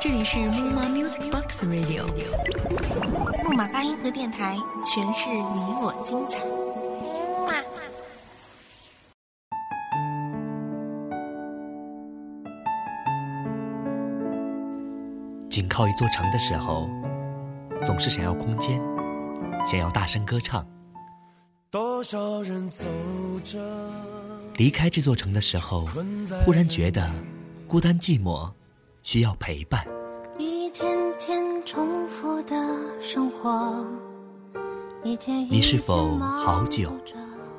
这里是木马 Music Box Radio，木马八音盒电台，诠释你我精彩。紧靠一座城的时候，总是想要空间，想要大声歌唱。多少人走着，离开这座城的时候，忽然觉得孤单寂寞，需要陪伴。一天天重复的生活，一天你是否好久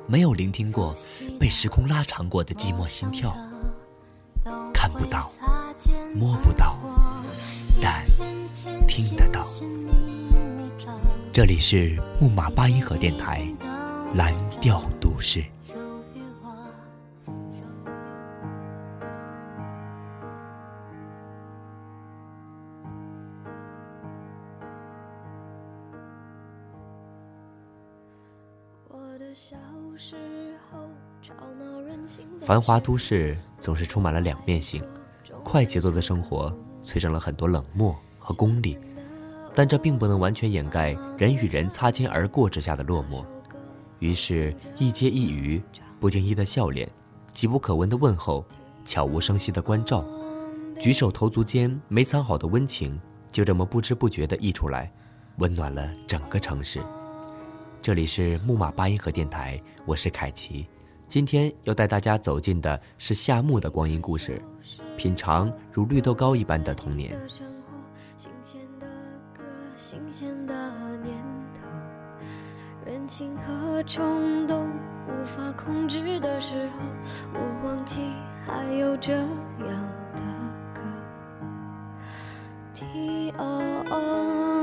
没有聆听过被时空拉长过的寂寞心跳？看不到，摸不到，但听得到。这里是木马八音盒电台。蓝调都市。繁华都市总是充满了两面性，快节奏的生活催生了很多冷漠和功利，但这并不能完全掩盖人与人擦肩而过之下的落寞。于是，一接一语，不经意的笑脸，急不可闻的问候，悄无声息的关照，举手投足间没藏好的温情，就这么不知不觉的溢出来，温暖了整个城市。这里是木马八音盒电台，我是凯奇，今天要带大家走进的是夏木的光阴故事，品尝如绿豆糕一般的童年。情和冲动无法控制的时候，我忘记还有这样的歌。T O O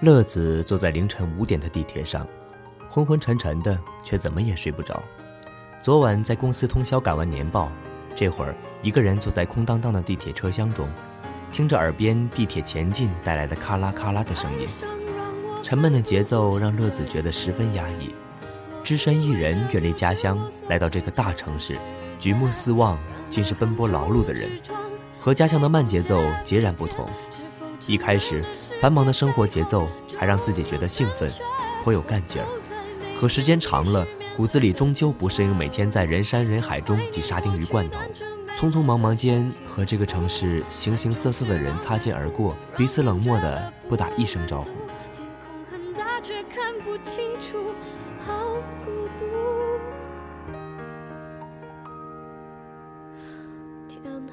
乐子坐在凌晨五点的地铁上，昏昏沉沉的，却怎么也睡不着。昨晚在公司通宵赶完年报，这会儿一个人坐在空荡荡的地铁车厢中，听着耳边地铁前进带来的咔啦咔啦的声音，沉闷的节奏让乐子觉得十分压抑。只身一人远离家乡，来到这个大城市，举目四望，尽是奔波劳碌的人，和家乡的慢节奏截然不同。一开始，繁忙的生活节奏还让自己觉得兴奋，颇有干劲儿。可时间长了，骨子里终究不适应每天在人山人海中挤沙丁鱼罐头，匆匆忙忙间和这个城市形形色色的人擦肩而过，彼此冷漠的不打一声招呼。天空很大，却看不清楚，好孤独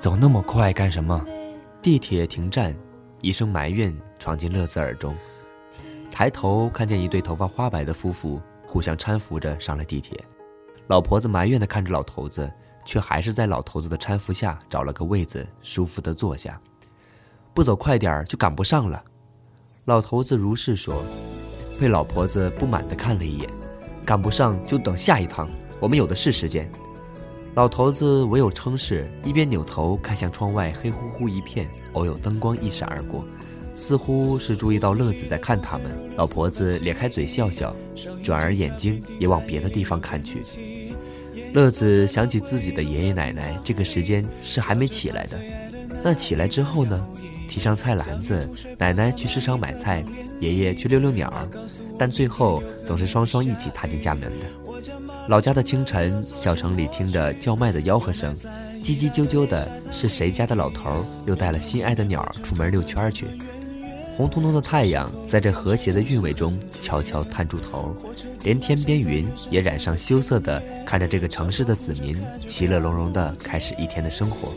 走那么快干什么？地铁停站，一声埋怨闯进乐子耳中。抬头看见一对头发花白的夫妇互相搀扶着上了地铁。老婆子埋怨地看着老头子，却还是在老头子的搀扶下找了个位子，舒服地坐下。不走快点儿就赶不上了。老头子如是说，被老婆子不满地看了一眼。赶不上就等下一趟，我们有的是时间。老头子唯有称是，一边扭头看向窗外，黑乎乎一片，偶有灯光一闪而过，似乎是注意到乐子在看他们。老婆子咧开嘴笑笑，转而眼睛也往别的地方看去。乐子想起自己的爷爷奶奶，这个时间是还没起来的。那起来之后呢？提上菜篮子，奶奶去市场买菜，爷爷去溜溜鸟，但最后总是双双一起踏进家门的。老家的清晨，小城里听着叫卖的吆喝声，叽叽啾啾的，是谁家的老头又带了心爱的鸟儿出门遛圈去？红彤彤的太阳在这和谐的韵味中悄悄探出头，连天边云也染上羞涩的，看着这个城市的子民其乐融融的开始一天的生活。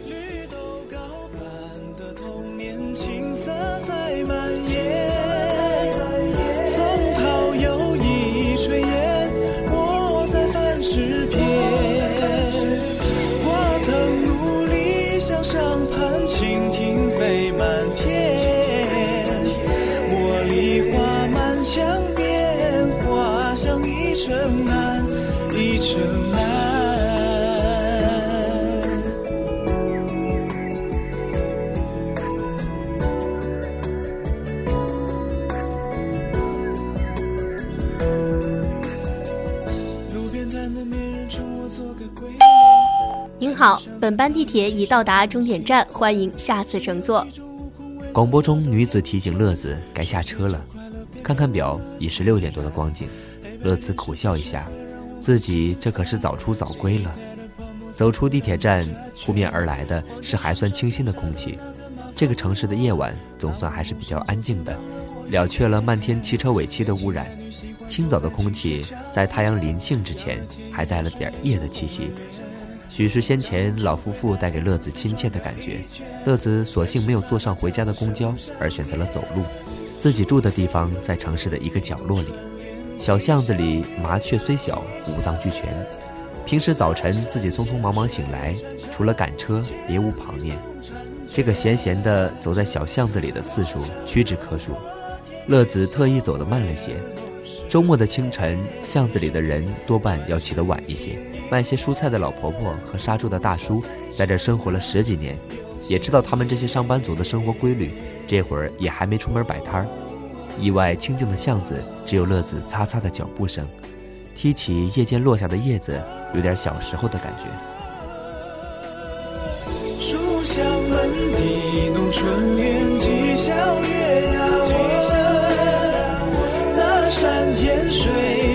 好，本班地铁已到达终点站，欢迎下次乘坐。广播中，女子提醒乐子该下车了。看看表，已是六点多的光景。乐子苦笑一下，自己这可是早出早归了。走出地铁站，扑面而来的是还算清新的空气。这个城市的夜晚总算还是比较安静的，了却了漫天汽车尾气的污染。清早的空气在太阳临幸之前，还带了点夜的气息。许是先前老夫妇带给乐子亲切的感觉，乐子索性没有坐上回家的公交，而选择了走路。自己住的地方在城市的一个角落里，小巷子里麻雀虽小，五脏俱全。平时早晨自己匆匆忙忙醒来，除了赶车别无旁念。这个闲闲的走在小巷子里的次数屈指可数。乐子特意走得慢了些。周末的清晨，巷子里的人多半要起得晚一些。卖些蔬菜的老婆婆和杀猪的大叔，在这生活了十几年，也知道他们这些上班族的生活规律。这会儿也还没出门摆摊儿。意外清静的巷子，只有乐子擦擦的脚步声，踢起夜间落下的叶子，有点小时候的感觉。书香门第，弄春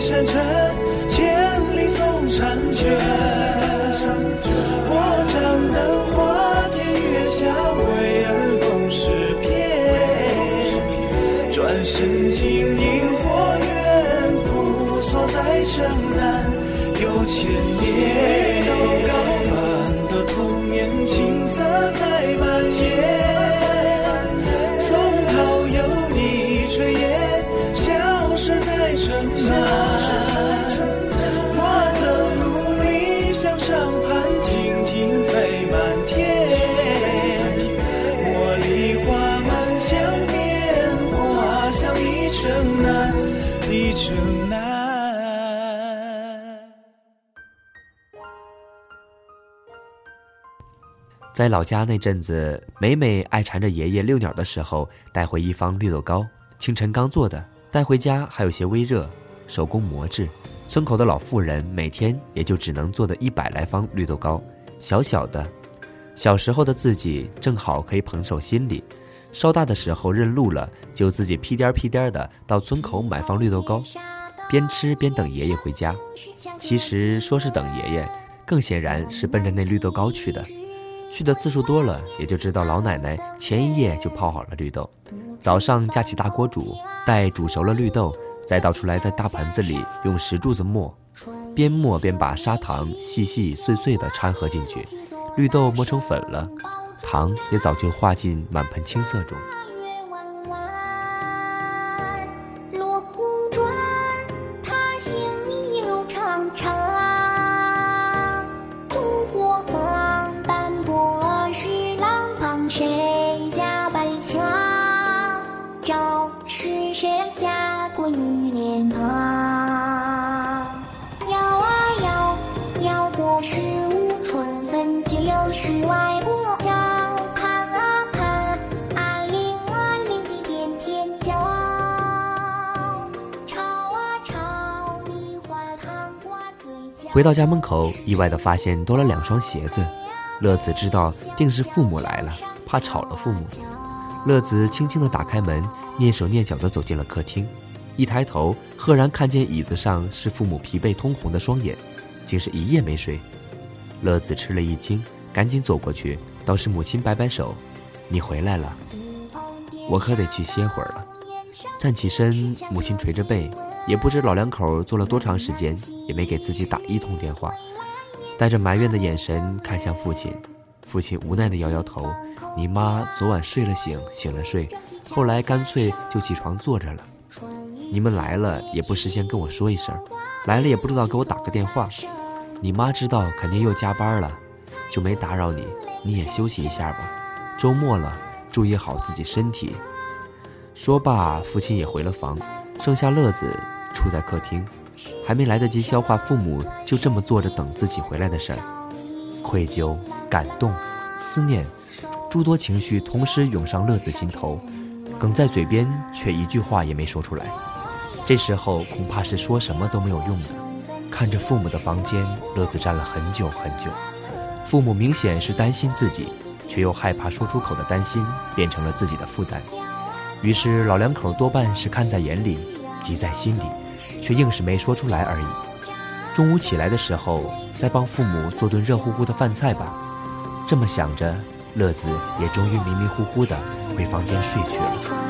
山沉，上盘蜻蜓飞满天，茉莉花满墙边，花香一城南，一城南在老家那阵子，每每爱缠着爷爷遛鸟的时候，带回一方绿豆糕，清晨刚做的，带回家还有些微热，手工磨制。村口的老妇人每天也就只能做的一百来方绿豆糕，小小的。小时候的自己正好可以捧手心里，稍大的时候认路了，就自己屁颠儿屁颠儿的到村口买方绿豆糕，边吃边等爷爷回家。其实说是等爷爷，更显然是奔着那绿豆糕去的。去的次数多了，也就知道老奶奶前一夜就泡好了绿豆，早上架起大锅煮，待煮熟了绿豆，再倒出来，在大盆子里用石柱子磨，边磨边把砂糖细细碎碎的掺和进去，绿豆磨成粉了，糖也早就化进满盆青色中。回到家门口，意外的发现多了两双鞋子。乐子知道定是父母来了，怕吵了父母。乐子轻轻的打开门，蹑手蹑脚的走进了客厅。一抬头，赫然看见椅子上是父母疲惫通红的双眼，竟是一夜没睡。乐子吃了一惊，赶紧走过去，倒是母亲摆摆手：“你回来了，我可得去歇会儿了。”站起身，母亲垂着背，也不知老两口坐了多长时间，也没给自己打一通电话，带着埋怨的眼神看向父亲。父亲无奈地摇摇头：“你妈昨晚睡了醒，醒了睡，后来干脆就起床坐着了。你们来了也不事先跟我说一声，来了也不知道给我打个电话。你妈知道肯定又加班了，就没打扰你。你也休息一下吧，周末了，注意好自己身体。”说罢，父亲也回了房，剩下乐子处在客厅，还没来得及消化父母就这么坐着等自己回来的事儿，愧疚、感动、思念，诸多情绪同时涌上乐子心头，哽在嘴边，却一句话也没说出来。这时候恐怕是说什么都没有用的。看着父母的房间，乐子站了很久很久。父母明显是担心自己，却又害怕说出口的担心变成了自己的负担。于是老两口多半是看在眼里，急在心里，却硬是没说出来而已。中午起来的时候，再帮父母做顿热乎乎的饭菜吧。这么想着，乐子也终于迷迷糊糊的回房间睡去了。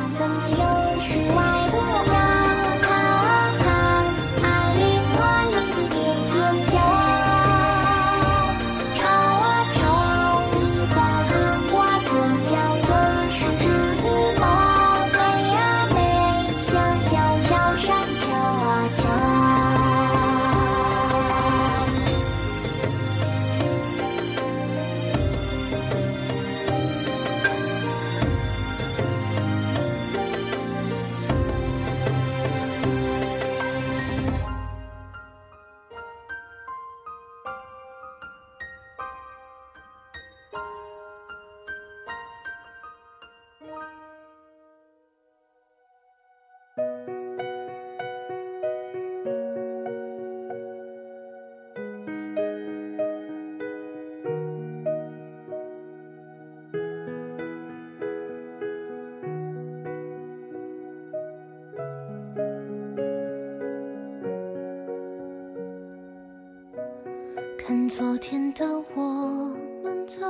昨天的我们走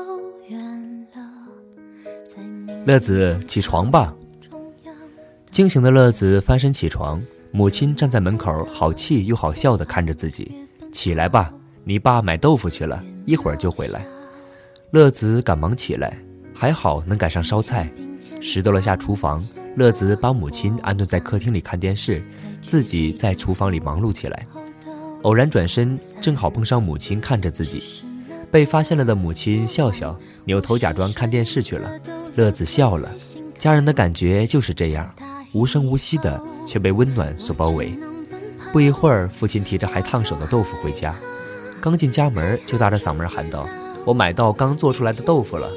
远了。乐子，起床吧。惊醒的乐子翻身起床，母亲站在门口，好气又好笑的看着自己。起来吧，你爸买豆腐去了，一会儿就回来。乐子赶忙起来，还好能赶上烧菜。拾掇了下厨房，乐子把母亲安顿在客厅里看电视，自己在厨房里忙碌起来。偶然转身，正好碰上母亲看着自己，被发现了的母亲笑笑，扭头假装看电视去了。乐子笑了，家人的感觉就是这样，无声无息的，却被温暖所包围。不一会儿，父亲提着还烫手的豆腐回家，刚进家门就大着嗓门喊道：“我买到刚做出来的豆腐了。”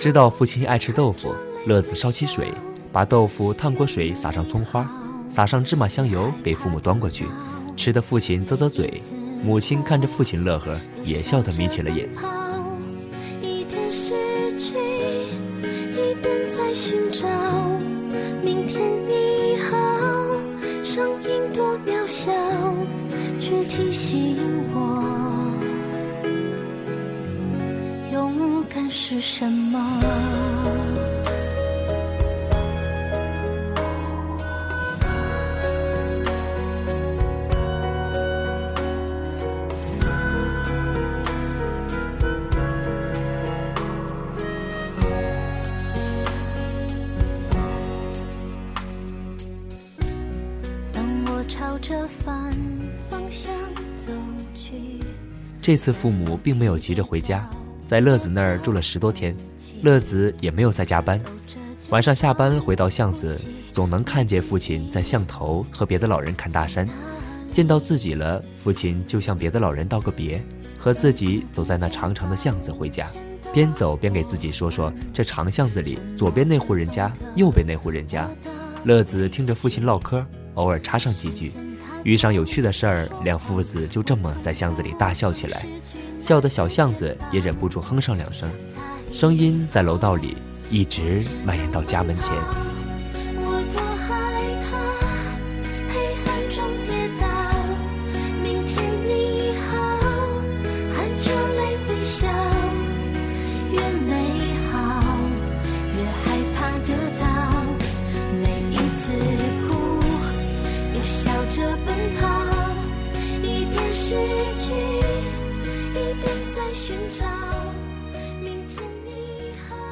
知道父亲爱吃豆腐，乐子烧起水，把豆腐烫过水，撒上葱花，撒上芝麻香油，给父母端过去。吃的父亲啧啧嘴，母亲看着父亲乐呵，也笑得眯起了眼。一边失去，一边在寻找明天你好，声音多渺小，却提醒我，勇敢是什么。这次父母并没有急着回家，在乐子那儿住了十多天，乐子也没有再加班。晚上下班回到巷子，总能看见父亲在巷头和别的老人侃大山。见到自己了，父亲就向别的老人道个别，和自己走在那长长的巷子回家，边走边给自己说说这长巷子里左边那户人家，右边那户人家。乐子听着父亲唠嗑，偶尔插上几句，遇上有趣的事儿，两父子就这么在巷子里大笑起来，笑得小巷子也忍不住哼上两声，声音在楼道里一直蔓延到家门前。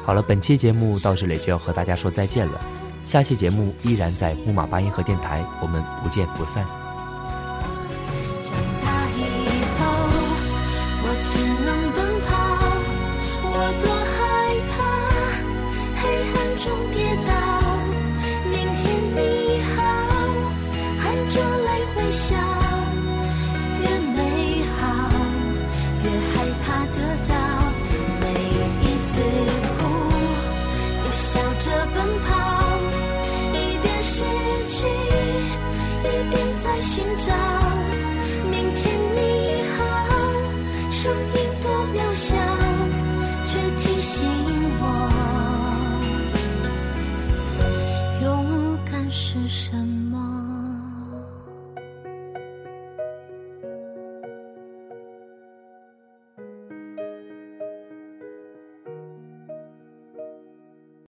好了，本期节目到这里就要和大家说再见了。下期节目依然在木马八音盒电台，我们不见不散。